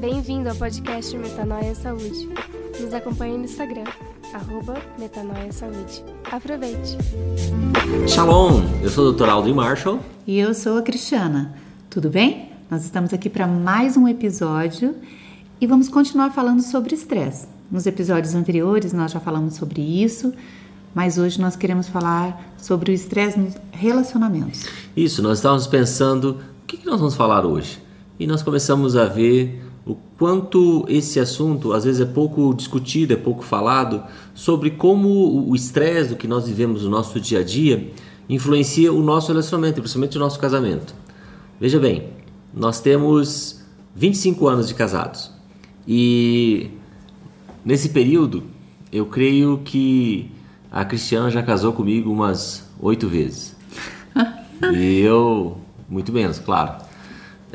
Bem-vindo ao podcast Metanoia Saúde. Nos acompanhe no Instagram, arroba Metanoia Saúde. Aproveite! Shalom, eu sou o Dr. Aldrin Marshall. E eu sou a Cristiana. Tudo bem? Nós estamos aqui para mais um episódio e vamos continuar falando sobre estresse. Nos episódios anteriores nós já falamos sobre isso, mas hoje nós queremos falar sobre o estresse nos relacionamentos. Isso, nós estávamos pensando que, que nós vamos falar hoje. E nós começamos a ver o quanto esse assunto às vezes é pouco discutido, é pouco falado, sobre como o estresse do que nós vivemos no nosso dia a dia influencia o nosso relacionamento, principalmente o nosso casamento. Veja bem, nós temos 25 anos de casados e nesse período eu creio que a Cristiana já casou comigo umas oito vezes. e eu, muito menos, claro.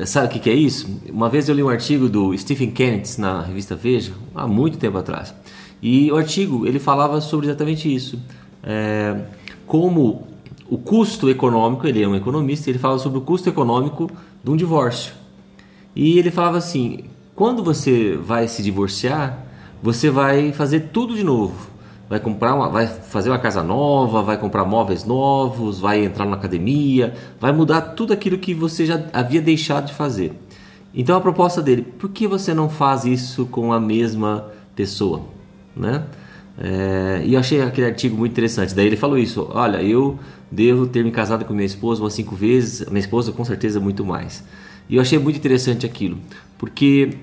Sabe o que, que é isso? Uma vez eu li um artigo do Stephen Kennedy na revista Veja, há muito tempo atrás. E o artigo ele falava sobre exatamente isso. É, como o custo econômico, ele é um economista, ele fala sobre o custo econômico de um divórcio. E ele falava assim: quando você vai se divorciar, você vai fazer tudo de novo vai comprar uma, vai fazer uma casa nova, vai comprar móveis novos, vai entrar na academia, vai mudar tudo aquilo que você já havia deixado de fazer. Então a proposta dele, por que você não faz isso com a mesma pessoa, né? É, e eu achei aquele artigo muito interessante. Daí ele falou isso: olha, eu devo ter me casado com minha esposa umas cinco vezes, minha esposa com certeza muito mais. E eu achei muito interessante aquilo, porque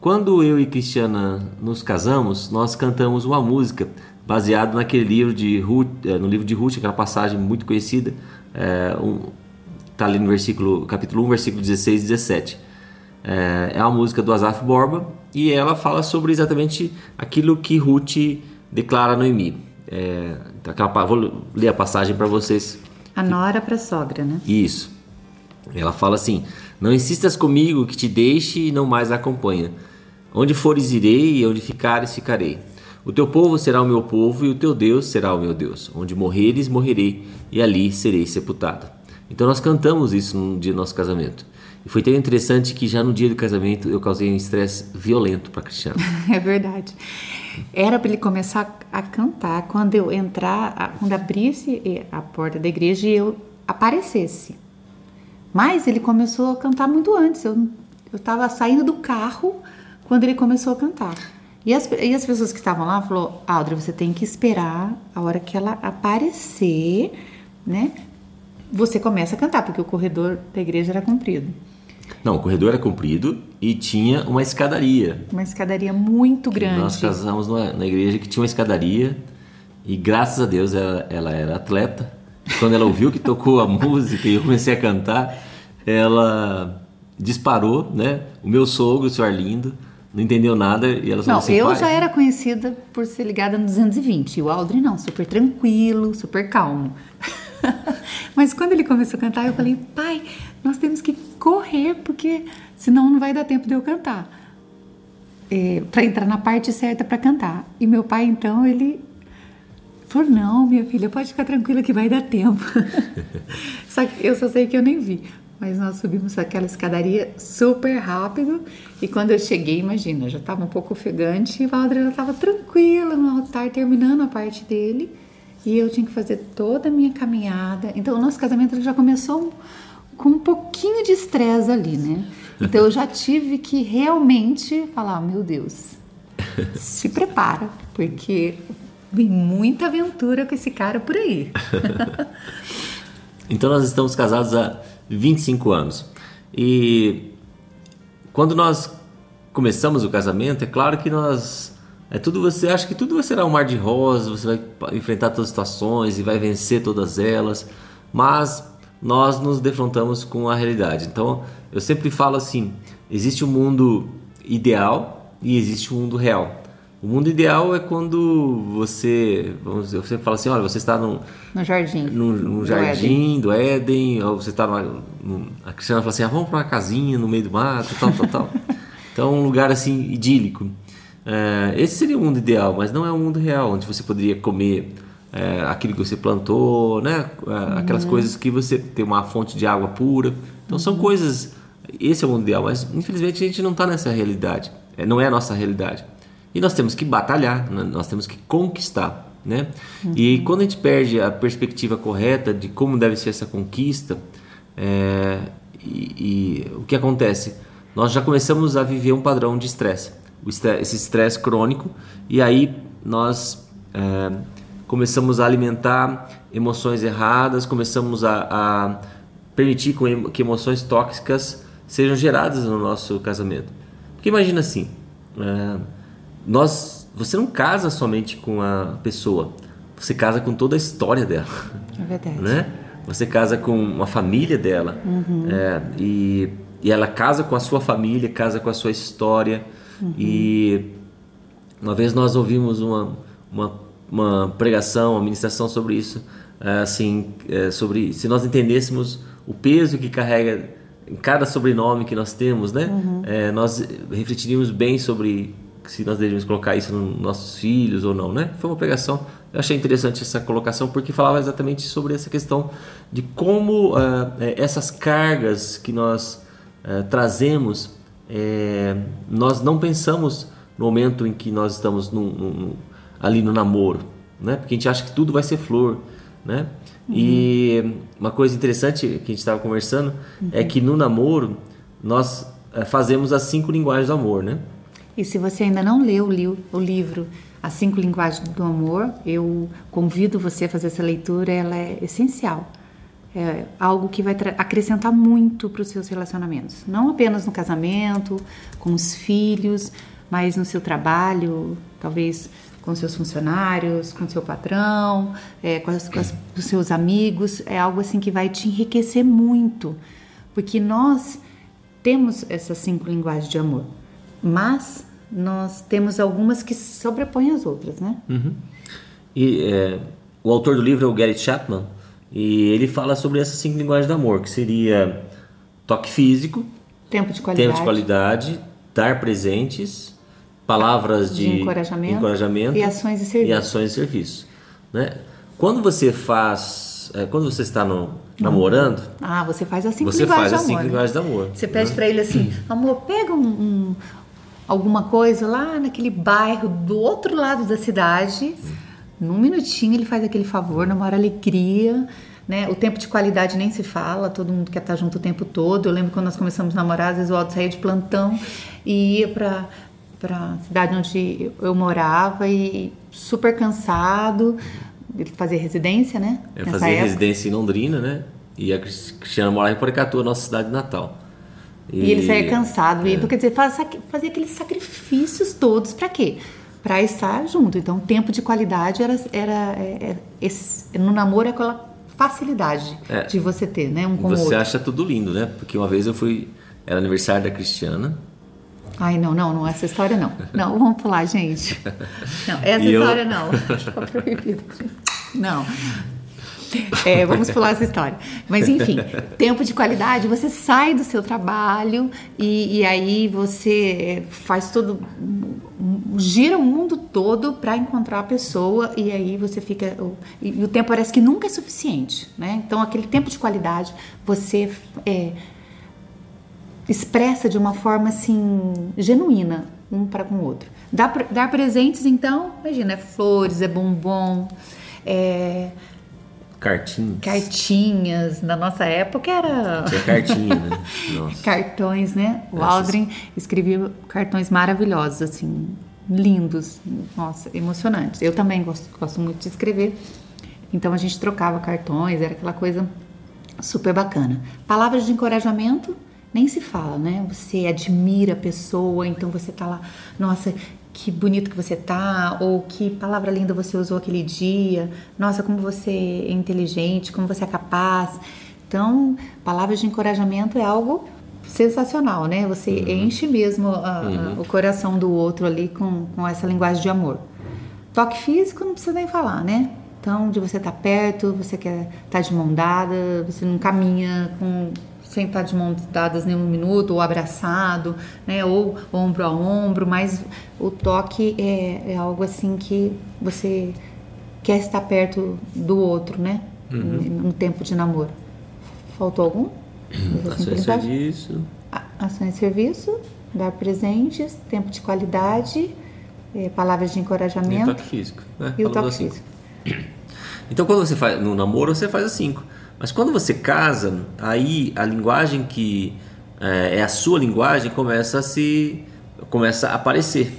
quando eu e Cristiana nos casamos, nós cantamos uma música baseado naquele livro de Ruth, eh, no livro de Ruth, aquela passagem muito conhecida, é, um, tá ali no versículo, capítulo 1, versículo 16 e 17. É, é uma música do Asaf Borba e ela fala sobre exatamente aquilo que Ruth declara a Noemi. É, então aquela, vou ler a passagem para vocês. A nora para a sogra, né? Isso. Ela fala assim: Não insistas comigo que te deixe e não mais acompanha. Onde fores irei e onde ficares ficarei. O teu povo será o meu povo e o teu Deus será o meu Deus. Onde morreres, morrerei e ali serei sepultada. Então nós cantamos isso no dia do nosso casamento. E foi tão interessante que já no dia do casamento eu causei um estresse violento para Cristiano. É verdade. Era para ele começar a cantar quando eu entrar, quando abrisse a porta da igreja e eu aparecesse. Mas ele começou a cantar muito antes. Eu estava saindo do carro quando ele começou a cantar. E as, e as pessoas que estavam lá falou, Audrey, você tem que esperar a hora que ela aparecer, né? Você começa a cantar, porque o corredor da igreja era comprido. Não, o corredor era comprido e tinha uma escadaria. Uma escadaria muito grande. Nós casamos na, na igreja que tinha uma escadaria e graças a Deus ela, ela era atleta. Quando ela ouviu que tocou a música e eu comecei a cantar, ela disparou, né? O meu sogro, o senhor Arlindo, não entendeu nada e ela falou assim, eu já era conhecida por ser ligada no 220 e o Aldrin não, super tranquilo, super calmo. Mas quando ele começou a cantar, eu falei, pai, nós temos que correr porque senão não vai dar tempo de eu cantar. É, para entrar na parte certa para cantar. E meu pai, então, ele falou: Não, minha filha, pode ficar tranquila que vai dar tempo. só que eu só sei que eu nem vi. Mas nós subimos aquela escadaria super rápido e quando eu cheguei, imagina, já estava um pouco ofegante e o Valdir estava tranquila no altar, terminando a parte dele e eu tinha que fazer toda a minha caminhada. Então, o nosso casamento já começou com um pouquinho de estresse ali, né? Então, eu já tive que realmente falar: meu Deus, se prepara, porque vem muita aventura com esse cara por aí. então, nós estamos casados há 25 anos. E quando nós começamos o casamento, é claro que nós é tudo você acha que tudo será um mar de rosas, você vai enfrentar todas as situações e vai vencer todas elas, mas nós nos defrontamos com a realidade. Então, eu sempre falo assim, existe um mundo ideal e existe um mundo real. O mundo ideal é quando você, vamos dizer, você fala assim, olha, você está num, no jardim, no, no jardim do Éden. do Éden, ou você está numa, a Cristiana fala assim, ah, vamos para uma casinha no meio do mato, tal, tal, tal. então, um lugar assim idílico. É, esse seria o mundo ideal, mas não é o mundo real, onde você poderia comer é, aquilo que você plantou, né? É, aquelas uhum. coisas que você tem uma fonte de água pura. Então, uhum. são coisas esse é o mundo ideal, mas infelizmente a gente não está nessa realidade. É, não é a nossa realidade. E nós temos que batalhar, né? nós temos que conquistar. Né? Uhum. E quando a gente perde a perspectiva correta de como deve ser essa conquista, é, e, e, o que acontece? Nós já começamos a viver um padrão de estresse, esse estresse crônico, e aí nós é, começamos a alimentar emoções erradas, começamos a, a permitir que emoções tóxicas sejam geradas no nosso casamento. Porque imagina assim, é, nós, você não casa somente com a pessoa, você casa com toda a história dela. É verdade. Né? Você casa com uma família dela uhum. é, e, e ela casa com a sua família, casa com a sua história. Uhum. E uma vez nós ouvimos uma, uma, uma pregação, uma ministração sobre isso, é, assim, é, sobre se nós entendêssemos o peso que carrega em cada sobrenome que nós temos, né? Uhum. É, nós refletiríamos bem sobre se nós devemos colocar isso nos nossos filhos ou não, né? Foi uma pregação. Eu achei interessante essa colocação porque falava exatamente sobre essa questão de como uh, essas cargas que nós uh, trazemos, é, nós não pensamos no momento em que nós estamos no, no, no, ali no namoro, né? Porque a gente acha que tudo vai ser flor, né? Uhum. E uma coisa interessante que a gente estava conversando é uhum. é que no namoro nós fazemos as cinco linguagens do amor, né? E se você ainda não leu o livro As Cinco Linguagens do Amor, eu convido você a fazer essa leitura, ela é essencial. É algo que vai acrescentar muito para os seus relacionamentos. Não apenas no casamento, com os filhos, mas no seu trabalho, talvez com seus funcionários, com seu patrão, é, com, as, com, as, os seus amigos. É algo assim que vai te enriquecer muito. Porque nós temos essas cinco linguagens de amor. Mas nós temos algumas que sobrepõem as outras, né? Uhum. E é, o autor do livro é o Gary Chapman e ele fala sobre essas cinco linguagens do amor, que seria toque físico, tempo de qualidade, tempo de qualidade dar presentes, palavras de, de encorajamento, encorajamento, e ações e serviços. E ações e serviços né? Quando você faz, é, quando você está no, namorando, ah, você faz as cinco você linguagens faz as cinco linguagens do amor. Você pede né? para ele assim, amor, pega um, um alguma coisa lá naquele bairro do outro lado da cidade. Num minutinho ele faz aquele favor, na maior alegria. Né? O tempo de qualidade nem se fala, todo mundo quer estar junto o tempo todo. Eu lembro quando nós começamos a namorar, às vezes o Aldo saía de plantão e ia para para cidade onde eu morava e super cansado, ele fazia residência, né? Eu fazia época. residência em Londrina, né? E a Cristiana morava em Poricatu, nossa cidade natal. E, e ele saía cansado. É. Então, quer dizer, fazia, fazia aqueles sacrifícios todos para quê? Para estar junto. Então, o tempo de qualidade era, era, era é, é, esse, no namoro é aquela facilidade é. de você ter, né? Um com você outro. acha tudo lindo, né? Porque uma vez eu fui, era aniversário da Cristiana. Ai, não, não, não, essa história não. Não, vamos pular, gente. Não, essa e história eu... não. Não. É, vamos pular essa história. Mas enfim, tempo de qualidade, você sai do seu trabalho e, e aí você faz todo. gira o mundo todo para encontrar a pessoa e aí você fica. E, o tempo parece que nunca é suficiente, né? Então aquele tempo de qualidade você é, expressa de uma forma assim genuína um para com o outro. Dar, dar presentes, então, imagina, é flores, é bombom, é Cartinhas. Cartinhas. Na nossa época era. Tinha cartinha, né? Nossa. Cartões, né? O Essas... Aldrin escrevia cartões maravilhosos, assim, lindos. Nossa, emocionantes. Eu também gosto, gosto muito de escrever. Então a gente trocava cartões, era aquela coisa super bacana. Palavras de encorajamento nem se fala, né? Você admira a pessoa, então você tá lá, nossa, que bonito que você tá, ou que palavra linda você usou aquele dia, nossa, como você é inteligente, como você é capaz. Então, palavras de encorajamento é algo sensacional, né? Você uhum. enche mesmo a, uhum. o coração do outro ali com, com essa linguagem de amor. Toque físico não precisa nem falar, né? Então, de você estar tá perto, você quer estar tá de mão dada, você não caminha com sem estar de mãos dadas nenhum minuto, ou abraçado, né, ou ombro a ombro, mas o toque é, é algo assim que você quer estar perto do outro, né, uhum. no tempo de namoro. Faltou algum? Ações e serviço. Ações de serviço, dar presentes, tempo de qualidade, eh, palavras de E o encorajamento toque físico. Né? e o toque assim. físico. Então, quando você faz no namoro, você faz as cinco. Mas quando você casa, aí a linguagem que é, é a sua linguagem começa a se começa a aparecer.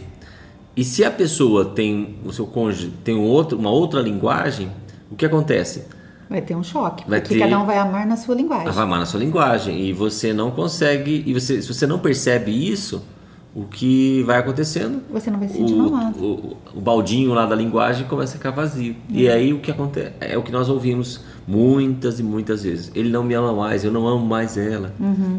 E se a pessoa tem o seu cônjuge tem um outro, uma outra linguagem, o que acontece? Vai ter um choque, Vai porque ter- cada um vai amar na sua linguagem. Vai amar na sua linguagem e você não consegue e você se você não percebe isso, o que vai acontecendo? Você não vai se sentir o, o, o baldinho lá da linguagem começa a ficar vazio. E aí o que acontece é o que nós ouvimos muitas e muitas vezes. Ele não me ama mais, eu não amo mais ela,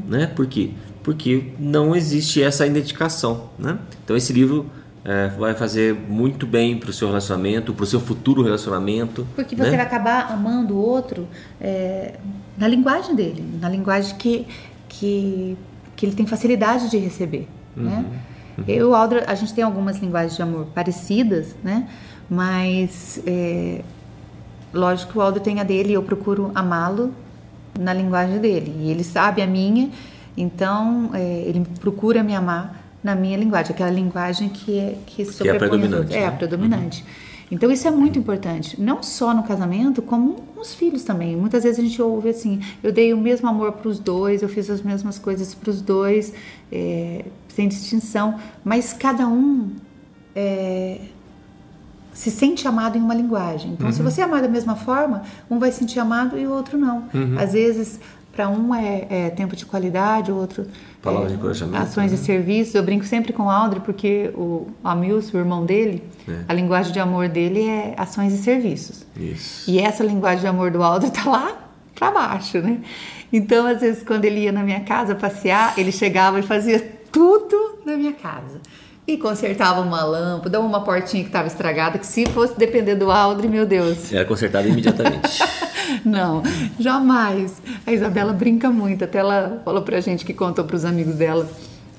né? Por quê? Porque não existe essa identificação, né? Então esse livro é, vai fazer muito bem para o seu relacionamento, para o seu futuro relacionamento. Porque né? você vai acabar amando o outro é, na linguagem dele, na linguagem que, que, que ele tem facilidade de receber, né? Eu e Aldra, a gente tem algumas linguagens de amor parecidas, né? Mas, é, lógico que o Aldra tem a dele e eu procuro amá-lo na linguagem dele. E ele sabe a minha, então é, ele procura me amar na minha linguagem, aquela linguagem que é que, sobrepõe as predominante. É, a né? predominante. Então isso é muito importante, não só no casamento, como nos filhos também. Muitas vezes a gente ouve assim: eu dei o mesmo amor para os dois, eu fiz as mesmas coisas para os dois, é, sem distinção, mas cada um é, se sente amado em uma linguagem. Então, se você amar da mesma forma, um vai se sentir amado e o outro não. Às vezes, para um é, é tempo de qualidade, o outro Palavra de é, encorajamento, ações de né? serviço. Eu brinco sempre com o Aldri porque o Amilson, o irmão dele, É. a linguagem de amor dele é ações e serviços. Isso. E essa linguagem de amor do Aldo tá lá pra baixo, né? Então, às vezes, quando ele ia na minha casa passear, ele chegava e fazia tudo na minha casa. E consertava uma lâmpada, uma portinha que estava estragada, que se fosse depender do Aldri, meu Deus. Era consertado imediatamente. Não, jamais. A Isabela brinca muito, até ela falou pra gente que contou pros amigos dela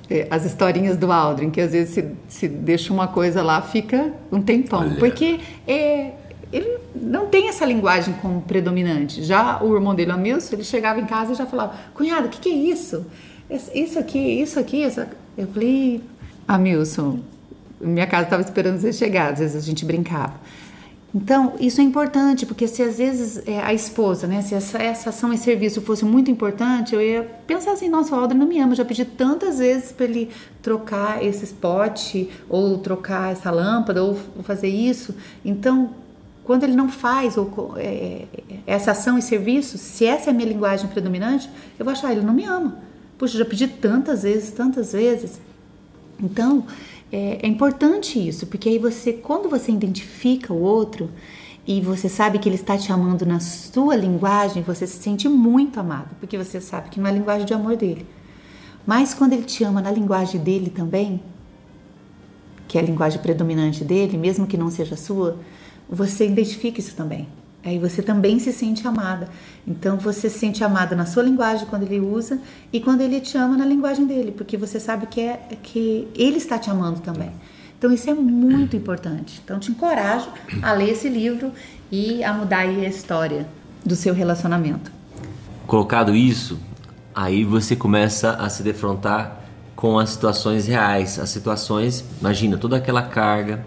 eh, as historinhas do Aldrin, que às vezes se, se deixa uma coisa lá, fica um tempão. Olha. Porque eh, ele não tem essa linguagem como predominante. Já o irmão dele, o Amilson, ele chegava em casa e já falava, cunhado, o que, que é isso? Isso aqui, isso aqui, isso aqui. Eu falei, Amilson, minha casa estava esperando você chegar, às vezes a gente brincava. Então, isso é importante, porque se às vezes é, a esposa, né, se essa, essa ação e serviço fosse muito importante, eu ia pensar assim, nossa, o Aldo não me ama, eu já pedi tantas vezes para ele trocar esse spot, ou trocar essa lâmpada, ou, fazer isso. Então, quando ele não faz ou, co- é, essa ação e serviço, se essa é a minha linguagem predominante, eu vou achar, ele não me ama. Puxa, já pedi tantas vezes, tantas vezes. Então, é, é importante isso, porque aí você, quando você identifica o outro e você sabe que ele está te amando na sua linguagem, você se sente muito amado, porque você sabe que não é a linguagem de amor dele. Mas quando ele te ama na linguagem dele também, que é a linguagem predominante dele, mesmo que não seja a sua, você identifica isso também. Aí você também se sente amada. Então você se sente amada na sua linguagem quando ele usa e quando ele te ama na linguagem dele, porque você sabe que é que ele está te amando também. Então isso é muito importante. Então te encorajo a ler esse livro e a mudar aí a história do seu relacionamento. Colocado isso, aí você começa a se defrontar com as situações reais, as situações, imagina toda aquela carga,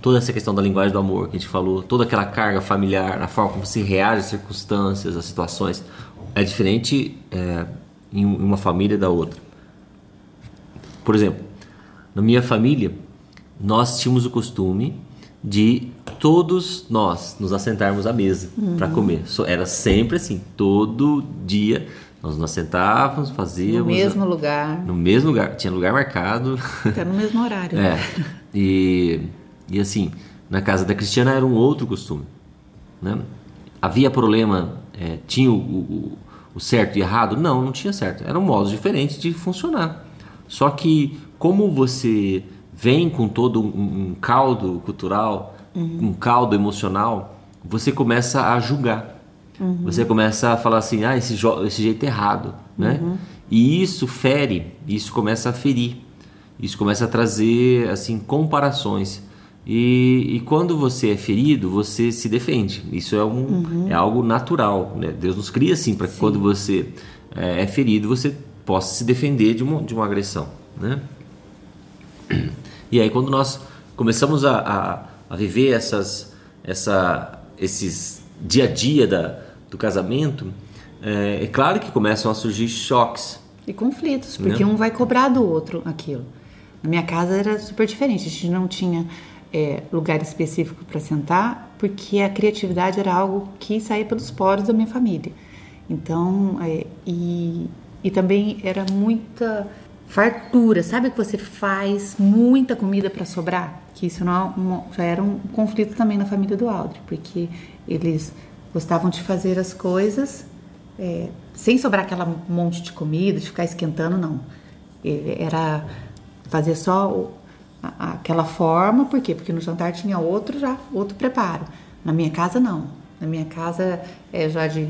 toda essa questão da linguagem do amor que a gente falou, toda aquela carga familiar, a forma como você reage às circunstâncias, às situações, é diferente é, em uma família da outra. Por exemplo, na minha família, nós tínhamos o costume de todos nós nos assentarmos à mesa para comer. Era sempre assim, todo dia nós nos assentávamos, fazíamos No mesmo lugar, no mesmo lugar, tinha lugar marcado. até no mesmo horário. É. E, e assim, na casa da Cristiana era um outro costume. Né? Havia problema, é, tinha o, o- o certo e errado? Não, não tinha certo. Eram modos diferentes de funcionar. Só que, como você vem com todo um, um caldo cultural, um caldo emocional, você começa a julgar. Você começa a falar assim, ah, esse, esse jeito é errado, né? E isso fere, isso começa a ferir. Isso começa a trazer assim comparações. E, e quando você é ferido, você se defende. Isso é, um, é algo natural. Né? Deus nos cria assim para que quando você é, é ferido, você possa se defender de uma, de uma agressão, né? E aí quando nós começamos a, a, a viver essas, essa, esses dia a dia da, do casamento, é, é, claro que começam a surgir choques. E conflitos, porque né? um vai cobrar do outro aquilo. Na minha casa era super diferente, a gente não tinha é, lugar específico para sentar, porque a criatividade era algo que saía pelos poros da minha família. Então, é, e, e também era muita fartura, sabe que você faz muita comida para sobrar? Que isso não, é já era um conflito também na família do Aldri, porque eles gostavam de fazer as coisas é, sem sobrar aquela monte de comida, de ficar esquentando, não. Era fazer só aquela forma, por quê? Porque no jantar tinha outro já, outro preparo. Na minha casa não. Na minha casa é já de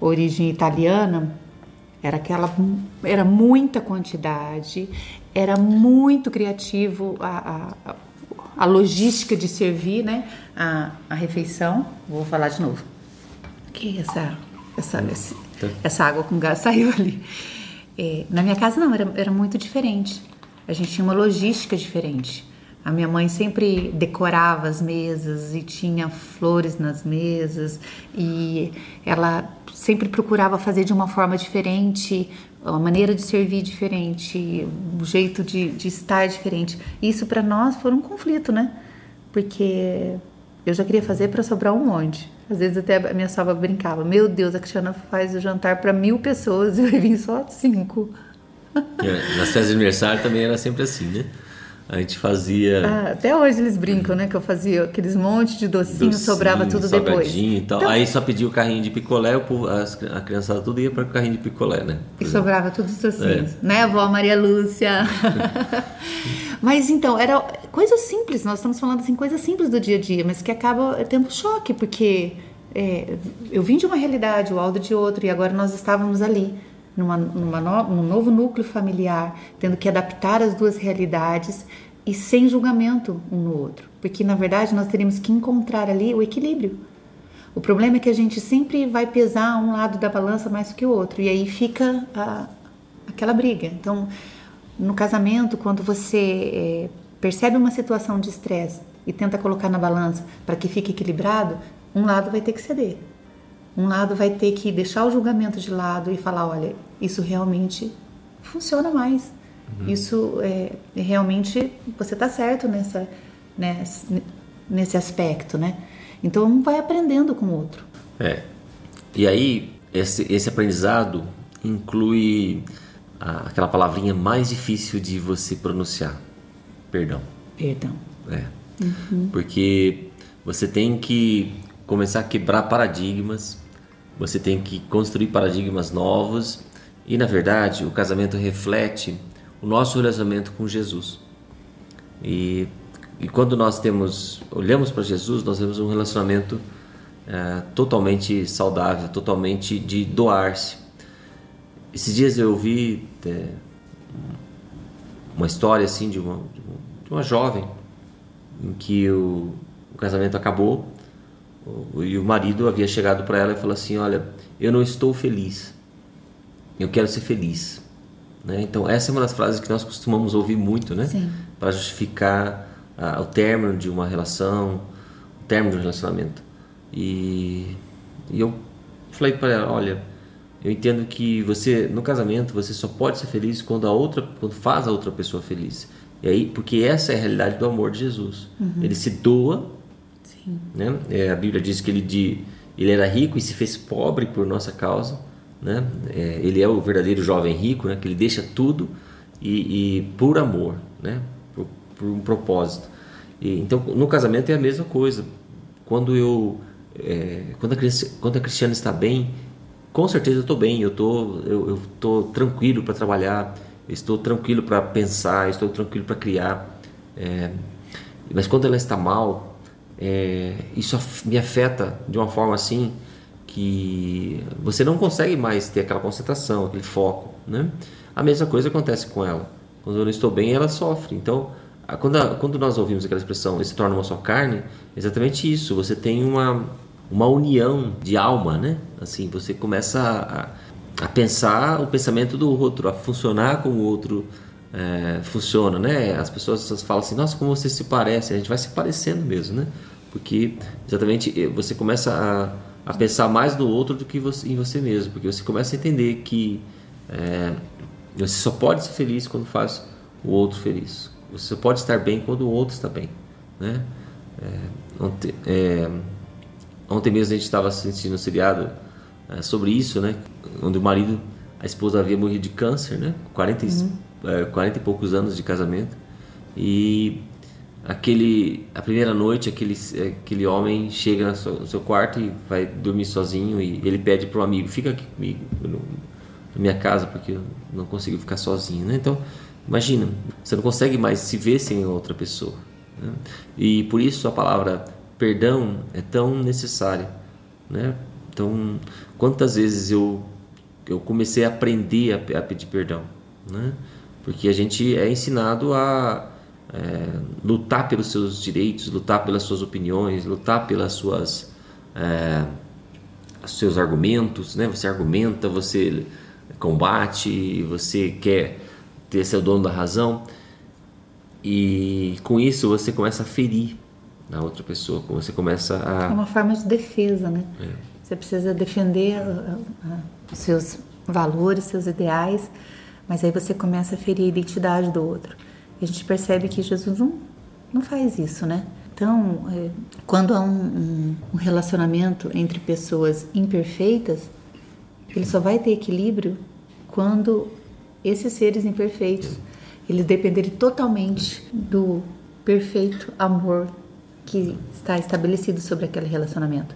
origem italiana, era aquela, era muita quantidade, era muito criativo a, a, a logística de servir, né, a, a refeição. Vou falar de novo. Que essa, essa, essa, essa água com gás saiu ali. É, na minha casa não, era, era muito diferente. A gente tinha uma logística diferente. A minha mãe sempre decorava as mesas e tinha flores nas mesas e ela sempre procurava fazer de uma forma diferente, a maneira de servir diferente, o jeito de, de estar diferente. Isso para nós foi um conflito, né? Porque eu já queria fazer para sobrar um monte. Às vezes até a minha sogra brincava: Meu Deus, a Cristiana faz o jantar para mil pessoas e vai vir só cinco. É, nas festas de aniversário também era sempre assim, né? A gente fazia. Ah, até hoje eles brincam, né? Que eu fazia aqueles montes de docinho, docinho sobrava tudo depois. E tal. Então... Aí só pedia o carrinho de picolé, a criançada tudo ia para o carrinho de picolé, né? e sobrava tudo os docinhos. É. Né, avó Maria Lúcia? mas então, era coisas simples, nós estamos falando assim, coisas simples do dia a dia, mas que acaba tendo choque, porque é, eu vim de uma realidade, o Aldo de outra, e agora nós estávamos ali numa, numa no, num novo núcleo familiar, tendo que adaptar as duas realidades e sem julgamento um no outro, porque na verdade nós teríamos que encontrar ali o equilíbrio. O problema é que a gente sempre vai pesar um lado da balança mais que o outro e aí fica a, aquela briga. Então, no casamento, quando você é, percebe uma situação de estresse e tenta colocar na balança para que fique equilibrado, um lado vai ter que ceder. Um lado vai ter que deixar o julgamento de lado e falar: olha, isso realmente funciona mais. Uhum. Isso é, realmente você está certo nessa, nessa, nesse aspecto, né? Então um vai aprendendo com o outro. É. E aí esse, esse aprendizado inclui a, aquela palavrinha mais difícil de você pronunciar, perdão. Perdão. É. Uhum. Porque você tem que começar a quebrar paradigmas você tem que construir paradigmas novos e, na verdade, o casamento reflete o nosso relacionamento com Jesus. E, e quando nós temos, olhamos para Jesus, nós vemos um relacionamento é, totalmente saudável, totalmente de doar-se. Esses dias eu ouvi é, uma história assim de uma, de uma jovem em que o, o casamento acabou e o marido havia chegado para ela e falou assim: Olha, eu não estou feliz, eu quero ser feliz. Né? Então, essa é uma das frases que nós costumamos ouvir muito, né? Para justificar ah, o término de uma relação, o término de um relacionamento. E, e eu falei para ela: Olha, eu entendo que você, no casamento, você só pode ser feliz quando a outra, quando faz a outra pessoa feliz. E aí, porque essa é a realidade do amor de Jesus. Uhum. Ele se doa né? É, a Bíblia diz que ele, de, ele era rico e se fez pobre por nossa causa. Né? É, ele é o verdadeiro jovem rico, né? que ele deixa tudo e, e por amor, né? por, por um propósito. E, então, no casamento é a mesma coisa. Quando eu é, quando, a, quando a Cristiana está bem, com certeza eu estou bem, eu tô, eu estou tranquilo para trabalhar, estou tranquilo para pensar, estou tranquilo para criar. É, mas quando ela está mal, é, isso me afeta de uma forma assim que você não consegue mais ter aquela concentração, aquele foco, né? A mesma coisa acontece com ela. Quando eu não estou bem, ela sofre. Então, quando, a, quando nós ouvimos aquela expressão, ele se torna uma só carne, é exatamente isso. Você tem uma, uma união de alma, né? Assim, você começa a, a pensar o pensamento do outro, a funcionar como o outro é, funciona, né? As pessoas falam assim, nossa, como você se parece, a gente vai se parecendo mesmo, né? Porque exatamente eh, você começa a, a pensar mais no outro do que você, em você mesmo, porque você começa a entender que é, você só pode ser feliz quando faz o outro feliz. Você só pode estar bem quando o outro está bem, né? É, ontem, é, ontem mesmo a gente estava assistindo um seriado é, sobre isso, né? Onde o marido, a esposa havia morrido de câncer, né? 40, uhum. É, 40 e poucos anos de casamento. E aquele a primeira noite aquele aquele homem chega no seu, no seu, quarto e vai dormir sozinho e ele pede para o amigo fica aqui comigo na minha casa porque eu não consigo ficar sozinho né então imagina você não consegue mais se ver sem outra pessoa né? e por isso a palavra perdão é tão necessária né então quantas vezes eu eu comecei a aprender a, a pedir perdão né porque a gente é ensinado a é, lutar pelos seus direitos, lutar pelas suas opiniões, lutar pelas suas é, seus argumentos, né? Você argumenta, você combate, você quer ter seu dono da razão e com isso você começa a ferir a outra pessoa, você começa a é uma forma de defesa, né? É. Você precisa defender os seus valores, seus ideais, mas aí você começa a ferir a identidade do outro. E a gente percebe que Jesus não, não faz isso, né? Então, é, quando há um, um, relacionamento entre pessoas imperfeitas, ele só vai ter equilíbrio quando esses seres imperfeitos eles dependerem totalmente do perfeito amor que está estabelecido sobre aquele relacionamento.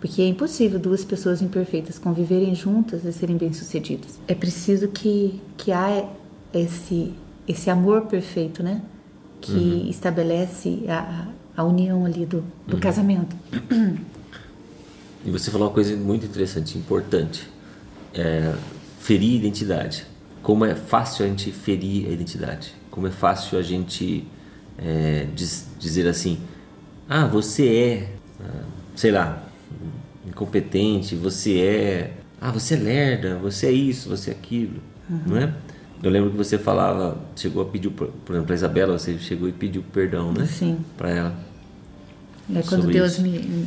Porque é impossível duas pessoas imperfeitas conviverem juntas e serem bem-sucedidas. É preciso que, que há esse esse amor perfeito, né? Que uhum. estabelece a, a união ali do, do uhum. casamento. E você falou uma coisa muito interessante, importante. É, ferir identidade. Como é fácil a gente ferir a identidade. Como é fácil a gente é, diz, dizer assim: ah, você é, ah, sei lá, incompetente, você é. Ah, você é lerda, você é isso, você é aquilo. Uhum. Não é? Eu lembro que você falava, chegou a pedir, por exemplo, para Isabela, você chegou e pediu perdão, né? Sim. Para ela. É quando Deus me,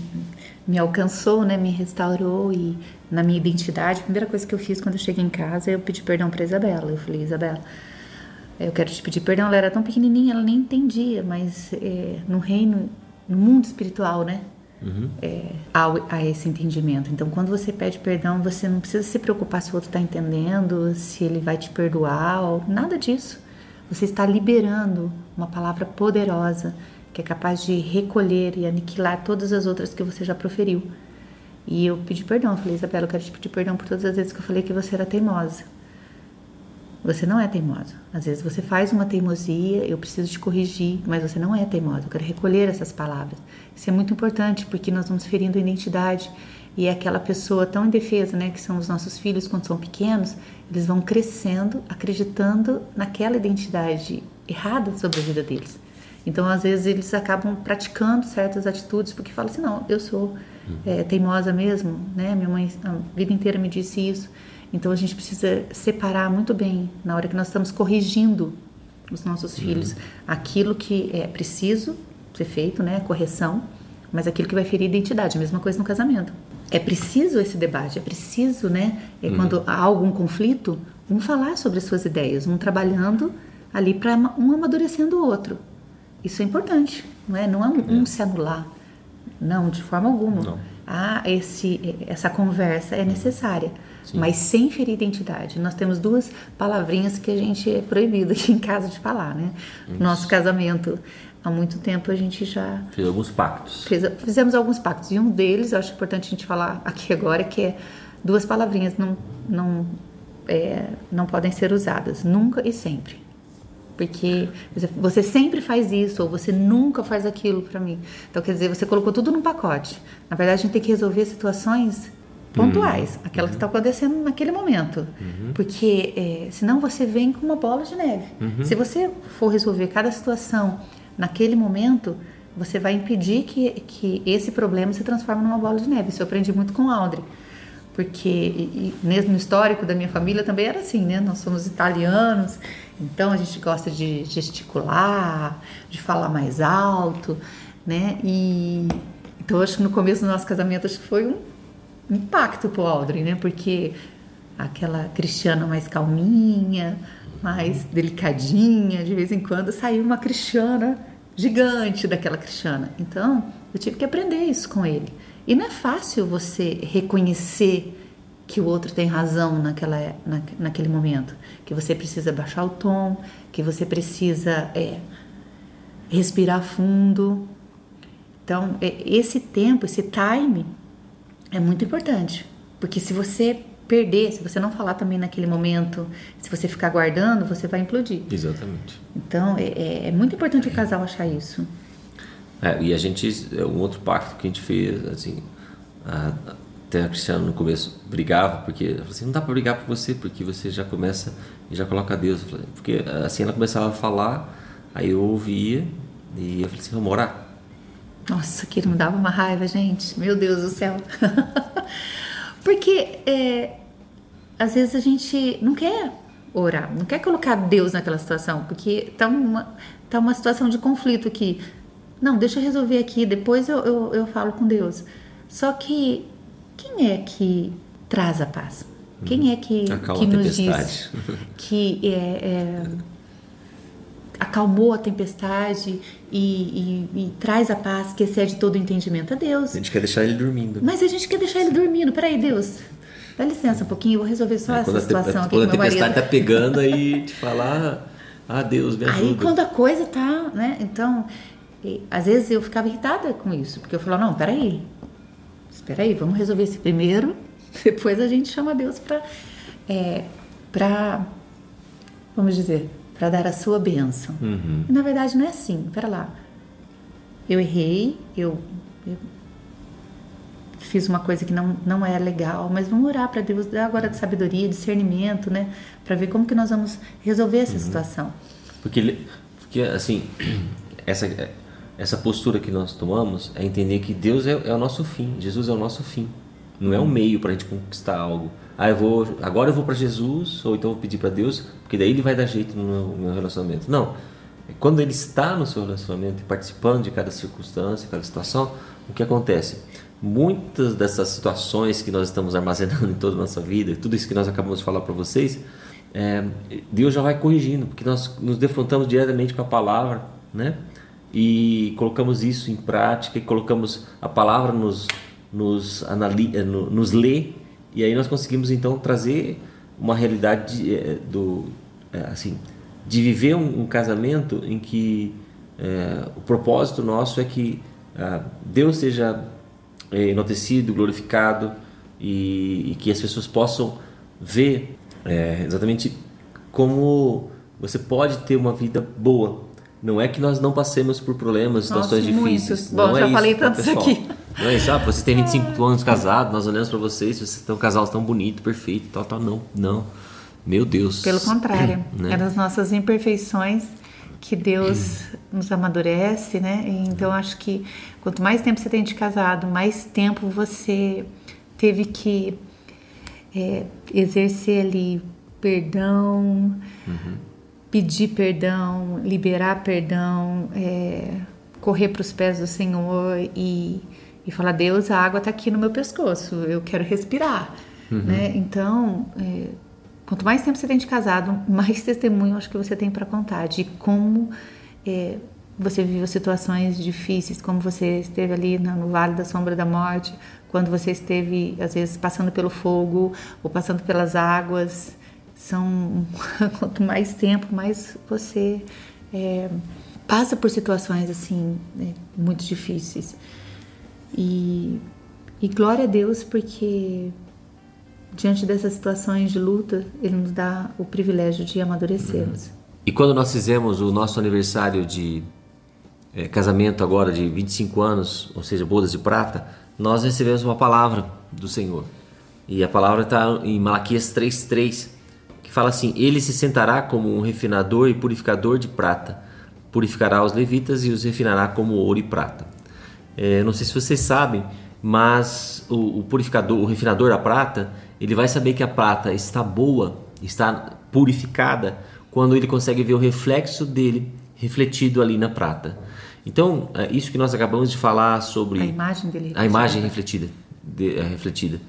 me alcançou, né, me restaurou e na minha identidade, a primeira coisa que eu fiz quando eu cheguei em casa, eu pedi perdão para Isabela. Eu falei, Isabela, eu quero te pedir perdão. Ela era tão pequenininha, ela nem entendia, mas é, no reino, no mundo espiritual, né? Uhum. É, a, a, esse entendimento. Então, quando você pede perdão, você não precisa se preocupar se o outro está entendendo, se ele vai te perdoar, ou nada disso. Você está liberando uma palavra poderosa que é capaz de recolher e aniquilar todas as outras que você já proferiu. E eu pedi perdão. Eu falei, Isabela, eu quero te pedir perdão por todas as vezes que eu falei que você era teimosa. Você não é teimosa. Às vezes você faz uma teimosia, eu preciso te corrigir, mas você não é teimosa. Eu quero recolher essas palavras. Isso é muito importante porque nós vamos ferindo a identidade e é aquela pessoa tão indefesa, né, que são os nossos filhos quando são pequenos, eles vão crescendo acreditando naquela identidade errada sobre a vida deles. Então, às vezes, eles acabam praticando certas atitudes porque falam assim: não, eu sou é, teimosa mesmo, né? Minha mãe a vida inteira me disse isso. Então a gente precisa separar muito bem na hora que nós estamos corrigindo os nossos uhum. filhos aquilo que é preciso ser feito, né, correção, mas aquilo que vai ferir a identidade, a mesma coisa no casamento. É preciso esse debate, é preciso, né, é uhum. quando há algum conflito, um falar sobre as suas ideias, um trabalhando ali para um amadurecendo o outro. Isso é importante, não é? Não é um, se anular, não, de forma alguma. Não. Ah, esse, essa conversa é necessária mas sem ferir identidade. Nós temos duas palavrinhas que a gente é proibido aqui em casa de falar, né? Isso. Nosso casamento, há muito tempo a gente já fez alguns pactos. Fez, fizemos alguns pactos e um deles, eu acho importante a gente falar aqui agora, que é duas palavrinhas não não é, não podem ser usadas, nunca e sempre. Porque você sempre faz isso ou você nunca faz aquilo para mim. Então quer dizer, você colocou tudo num pacote. Na verdade, a gente tem que resolver situações pontuais, uhum. aquelas que estão acontecendo naquele momento. Uhum. Porque é, senão você vem com uma bola de neve. Uhum. Se você for resolver cada situação naquele momento, você vai impedir que, que esse problema se transforme numa bola de neve. Isso eu aprendi muito com o Audrey. porque e, e, no histórico da minha família também era assim, né? Nós somos italianos, então a gente gosta de gesticular, de falar mais alto, né? E então acho que no começo do nosso casamento acho que foi um impacto pro Audrey, né? Porque aquela cristiana mais calminha, mais delicadinha, de vez em quando saiu uma cristiana gigante daquela cristiana. Então, eu tive que aprender isso com ele. E não é fácil você reconhecer que o outro tem razão naquela, na, naquele momento, que você precisa baixar o tom, que você precisa é, respirar fundo. Então, é, esse tempo, esse time é muito importante, porque se você perder, se você não falar também naquele momento, se você ficar guardando, você vai implodir. Exatamente. Então é, é, é muito importante o casal achar isso. É, e a gente, é um outro pacto que a gente fez, assim, a, até a Cristiana no começo brigava, porque ela falou assim, não dá para brigar por você, porque você já começa e já coloca Deus. Porque assim ela começava a falar, aí eu ouvia e eu falei assim, vamos orar. Nossa, que me dava uma raiva, gente. Meu Deus do céu. porque é, às vezes a gente não quer orar, não quer colocar Deus naquela situação, porque tá uma, tá uma situação de conflito aqui. Não, deixa eu resolver aqui, depois eu, eu, eu falo com Deus. Só que quem é que traz a paz? Quem é que, que nos diz que é, é, acalmou a tempestade e, e, e, traz a paz que excede todo o entendimento? A Deus. A gente quer deixar ele dormindo. Mas a gente quer deixar ele dormindo. Peraí, Deus, Dá licença um pouquinho, eu vou resolver só é, essa situação a, aqui Quando a tempestade tá pegando aí, te falar, ah, Deus, me ajuda. Aí quando a coisa tá, né? Então, e, às vezes eu ficava irritada com isso, porque eu falava, não, peraí, espera aí, vamos resolver esse primeiro, depois a gente chama Deus para, é, para, vamos dizer, para dar a sua bênção. Uhum. E, na verdade não é assim, pera lá, eu errei, eu, eu fiz uma coisa que não, não é legal, mas vamos orar para Deus dar agora de sabedoria, discernimento, né? Para ver como que nós vamos resolver essa uhum. situação. Porque, porque assim, essa, essa postura que nós tomamos é entender que Deus é, é o nosso fim, Jesus é o nosso fim. Não é um meio para a gente conquistar algo. Ah, eu vou, agora eu vou para Jesus, ou então eu vou pedir para Deus, porque daí ele vai dar jeito no meu, no meu relacionamento. Não. É quando ele está no seu relacionamento e participando de cada circunstância, cada situação, o que acontece? muitas dessas situações que nós estamos armazenando em toda a nossa vida, tudo isso que nós acabamos de falar para vocês, é, Deus já vai corrigindo, porque nós nos defrontamos diretamente com a palavra, né? E colocamos isso em prática e colocamos a palavra nos nos, anali, eh, nos lê e aí nós conseguimos então trazer uma realidade de, é, do é, assim de viver um, um casamento em que o propósito nosso é que ah, Deus seja é, enaltecido, glorificado e, e, que as pessoas possam ver é, exatamente como você pode ter uma vida boa. Não é que nós não passemos por problemas, situações Nossa, difíceis. Bom, não já é falei isso, tanto isso aqui. Não isso, ah, você tem 25 anos casado, nós olhamos para vocês, vocês têm um casal tão bonito, perfeito, tal, tal. Não, não. Meu Deus. Pelo contrário, né? é das nossas imperfeições que Deus nos amadurece, né? Então acho que quanto mais tempo você tem de casado, mais tempo você teve que é, exercer ali perdão, uhum. pedir perdão, liberar perdão, é, correr para os pés do Senhor e, e falar Deus, a água está aqui no meu pescoço, eu quero respirar, uhum. né? Então é, Quanto mais tempo você tem de casado, mais testemunho acho que você tem para contar de como é, você viveu situações difíceis, como você esteve ali no Vale da Sombra da Morte, quando você esteve, às vezes, passando pelo fogo ou passando pelas águas. São quanto mais tempo, mais você é, passa por situações assim né, muito difíceis. E, e glória a Deus porque diante dessas situações de luta, Ele nos dá o privilégio de amadurecermos. Uhum. E quando nós fizemos o nosso aniversário de é, casamento agora de 25 anos, ou seja, bodas de prata, nós recebemos uma palavra do Senhor. E a palavra está em Malaquias 3,3, que fala assim: Ele se sentará como um refinador e purificador de prata, purificará os levitas e os refinará como ouro e prata. É, não sei se vocês sabem, mas o, o purificador, o refinador da prata, ele vai saber que a prata está boa, está purificada, quando ele consegue ver o reflexo dele refletido ali na prata. Então, é isso que nós acabamos de falar sobre a imagem dele, a imagem refletida, de, é, refletida.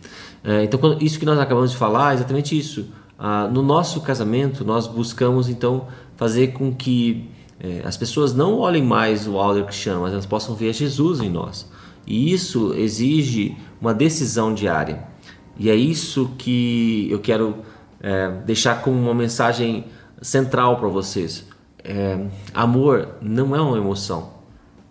É, então, quando, isso que nós acabamos de falar, é exatamente isso. Ah, no nosso casamento, nós buscamos então fazer com que é, as pessoas não olhem mais o Alder Cristiano, mas elas possam ver Jesus em nós. E isso exige uma decisão diária. E é isso que eu quero é, deixar como uma mensagem central para vocês. É, amor não é uma emoção.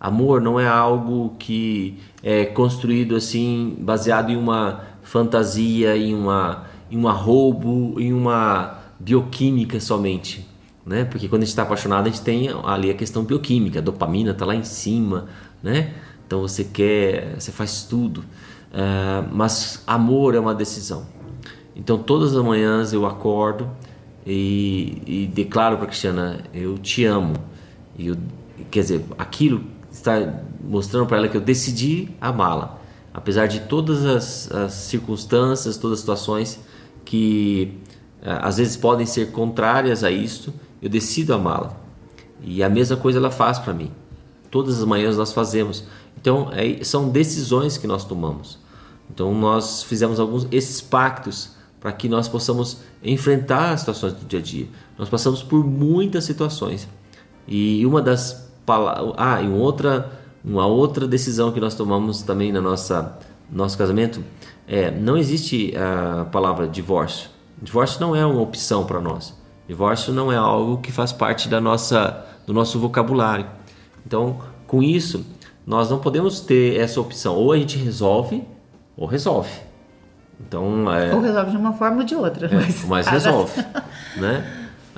Amor não é algo que é construído assim, baseado em uma fantasia, em uma, em um arrobo, em uma bioquímica somente. Né? Porque quando a gente está apaixonado, a gente tem ali a questão bioquímica, a dopamina está lá em cima, né? Então você quer, você faz tudo. Uh, mas amor é uma decisão. Então todas as manhãs eu acordo e, e declaro para Cristiana: eu te amo. E eu, quer dizer, aquilo está mostrando para ela que eu decidi amá-la, apesar de todas as, as, circunstâncias, todas as situações que uh, às vezes podem ser contrárias a isto, eu decido amá-la. E a mesma coisa ela faz para mim. Todas as manhãs nós fazemos. Então, é, são decisões que nós tomamos. Então, nós fizemos alguns esses pactos para que nós possamos enfrentar as situações do dia a dia. Nós passamos por muitas situações. E uma das palavras, ah, e uma outra, uma outra decisão que nós tomamos também na nossa nosso casamento é não existe a palavra divórcio. Divórcio não é uma opção para nós. Divórcio não é algo que faz parte da nossa do nosso vocabulário. Então, com isso, nós não podemos ter essa opção. Ou a gente resolve, ou resolve. Então, é, ou resolve de uma forma ou de outra. É, mas, mas resolve. né?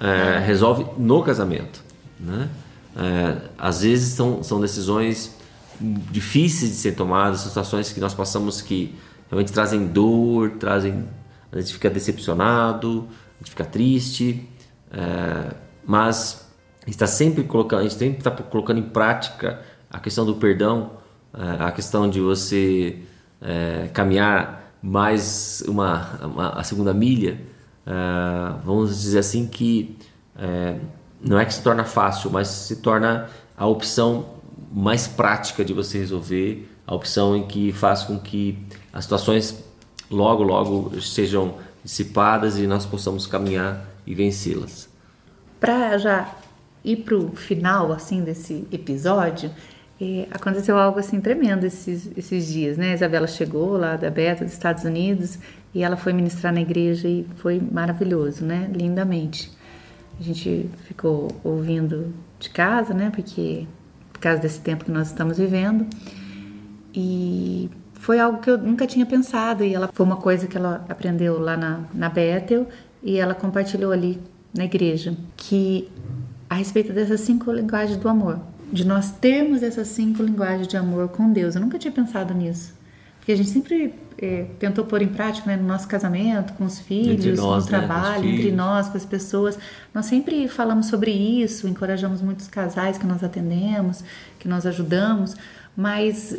É, resolve no casamento. Né? É, às vezes são, são decisões difíceis de ser tomadas, situações que nós passamos que realmente trazem dor, trazem a gente fica decepcionado, a gente fica triste, é, mas está sempre colocando, a gente sempre está colocando em prática a questão do perdão, é, a questão de você é, caminhar mais uma, uma, a segunda milha, é, vamos dizer assim que é, não é que se torna fácil, mas se torna a opção mais prática de você resolver, a opção em que faz com que as situações logo logo sejam dissipadas e nós possamos caminhar e vencê-las. Para já ir para o final assim desse episódio, é, aconteceu algo assim tremendo esses, esses dias, né? A Isabela chegou lá da Beta dos Estados Unidos e ela foi ministrar na igreja e foi maravilhoso, né? Lindamente. A gente ficou ouvindo de casa, né? Porque por causa desse tempo que nós estamos vivendo e foi algo que eu nunca tinha pensado e ela foi uma coisa que ela aprendeu lá na, na Bethel e ela compartilhou ali na igreja que a respeito dessas cinco linguagens do amor de nós termos essas cinco linguagens de amor com Deus. Eu nunca tinha pensado nisso. Porque a gente sempre é, tentou pôr em prática né, no nosso casamento, com os filhos, nós, no né, trabalho, entre nós, com as pessoas. Nós sempre falamos sobre isso, encorajamos muitos casais que nós atendemos, que nós ajudamos, mas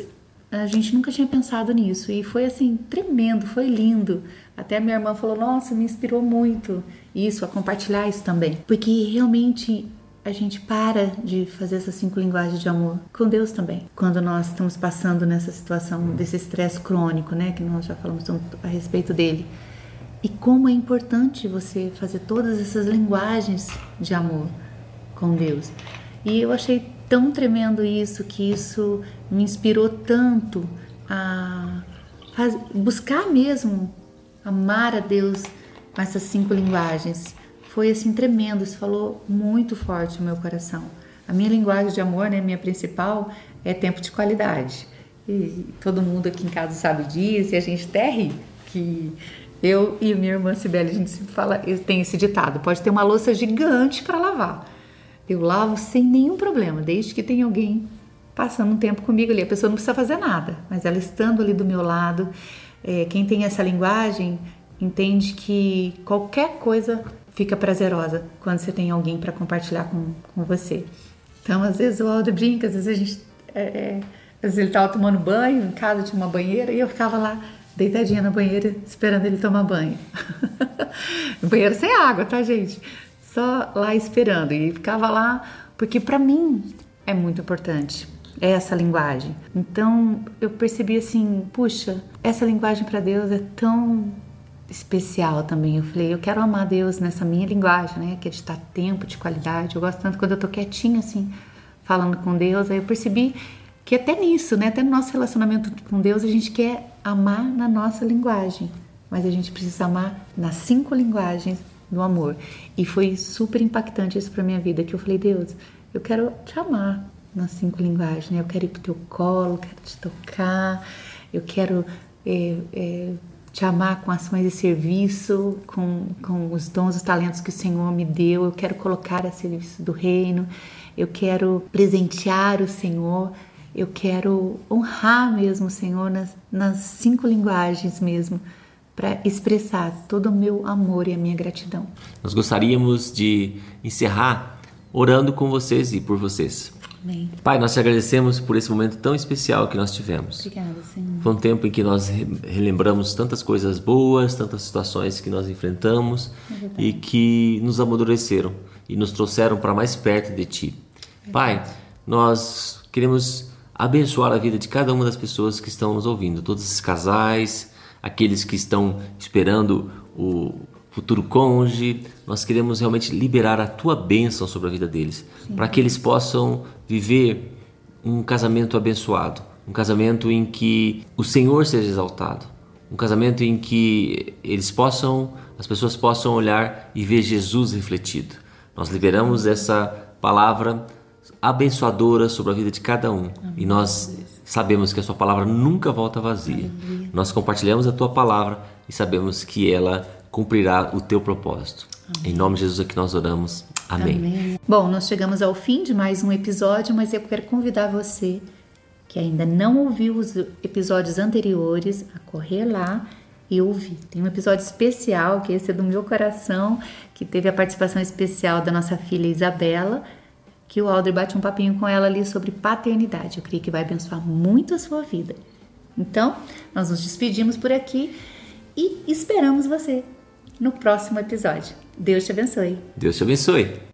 a gente nunca tinha pensado nisso. E foi assim, tremendo, foi lindo. Até a minha irmã falou: Nossa, me inspirou muito isso, a compartilhar isso também. Porque realmente a gente para de fazer essas cinco linguagens de amor com Deus também. Quando nós estamos passando nessa situação desse estresse crônico, né, que nós já falamos tanto a respeito dele. E como é importante você fazer todas essas linguagens de amor com Deus. E eu achei tão tremendo isso que isso me inspirou tanto a buscar mesmo amar a Deus com essas cinco linguagens foi assim tremendo, isso falou muito forte no meu coração. A minha linguagem de amor, né, minha principal, é tempo de qualidade. E todo mundo aqui em casa sabe disso, e a gente até ri que eu e minha irmã Sibeli, a gente sempre fala, tem esse ditado, pode ter uma louça gigante para lavar. Eu lavo sem nenhum problema, desde que tenha alguém passando um tempo comigo ali. A pessoa não precisa fazer nada, mas ela estando ali do meu lado, é, quem tem essa linguagem entende que qualquer coisa fica prazerosa quando você tem alguém para compartilhar com, com você. Então, às vezes o Aldo brinca, às vezes a gente é, é, Às vezes ele estava tomando banho, em casa tinha uma banheira, e eu ficava lá deitadinha na banheira esperando ele tomar banho. banheiro sem água, tá, gente? Só lá esperando. E ficava lá, porque para mim é muito importante essa linguagem. Então eu percebi assim, puxa, essa linguagem para Deus é tão especial também. Eu falei, eu quero amar Deus nessa minha linguagem, né? Que é de estar tempo, de qualidade. Eu gosto tanto quando eu tô quietinha assim, falando com Deus. Aí eu percebi que até nisso, né? Até no nosso relacionamento com Deus, a gente quer amar na nossa linguagem, mas a gente precisa amar nas cinco linguagens do amor. E foi super impactante isso para minha vida, que eu falei, Deus, eu quero te amar nas cinco linguagens, né? Eu quero ir pro teu colo, quero te tocar, eu quero é, é, te amar com ações de serviço, com, com os dons, os talentos que o Senhor me deu, eu quero colocar a serviço do reino, eu quero presentear o Senhor eu quero honrar mesmo o Senhor nas, nas cinco linguagens mesmo, para expressar todo o meu amor e a minha gratidão. Nós gostaríamos de encerrar orando com vocês e por vocês. Amém. Pai, nós te agradecemos por esse momento tão especial que nós tivemos. Obrigada, Senhor. Foi um tempo em que nós relembramos tantas coisas boas, tantas situações que nós enfrentamos é e que nos amadureceram e nos trouxeram para mais perto de Ti. É Pai, nós queremos abençoar a vida de cada uma das pessoas que estão nos ouvindo, todos esses casais, aqueles que estão esperando o futuro cônjuge. Nós queremos realmente liberar a tua bênção sobre a vida deles, para que eles possam viver um casamento abençoado, um casamento em que o Senhor seja exaltado, um casamento em que eles possam, as pessoas possam olhar e ver Jesus refletido. Nós liberamos essa palavra abençoadora sobre a vida de cada um. Amém. E nós sabemos que a sua palavra nunca volta vazia. Amém. Nós compartilhamos a tua palavra e sabemos que ela cumprirá o teu propósito. Amém. Em nome de Jesus é que nós oramos. Amém. Bom, nós chegamos ao fim de mais um episódio, mas eu quero convidar você que ainda não ouviu os episódios anteriores a correr lá e ouvir. Tem um episódio especial, que esse é do meu coração, que teve a participação especial da nossa filha Isabela que o Alder bate um papinho com ela ali sobre paternidade. Eu creio que vai abençoar muito a sua vida. Então, nós nos despedimos por aqui e esperamos você no próximo episódio. Deus te abençoe. Deus te abençoe.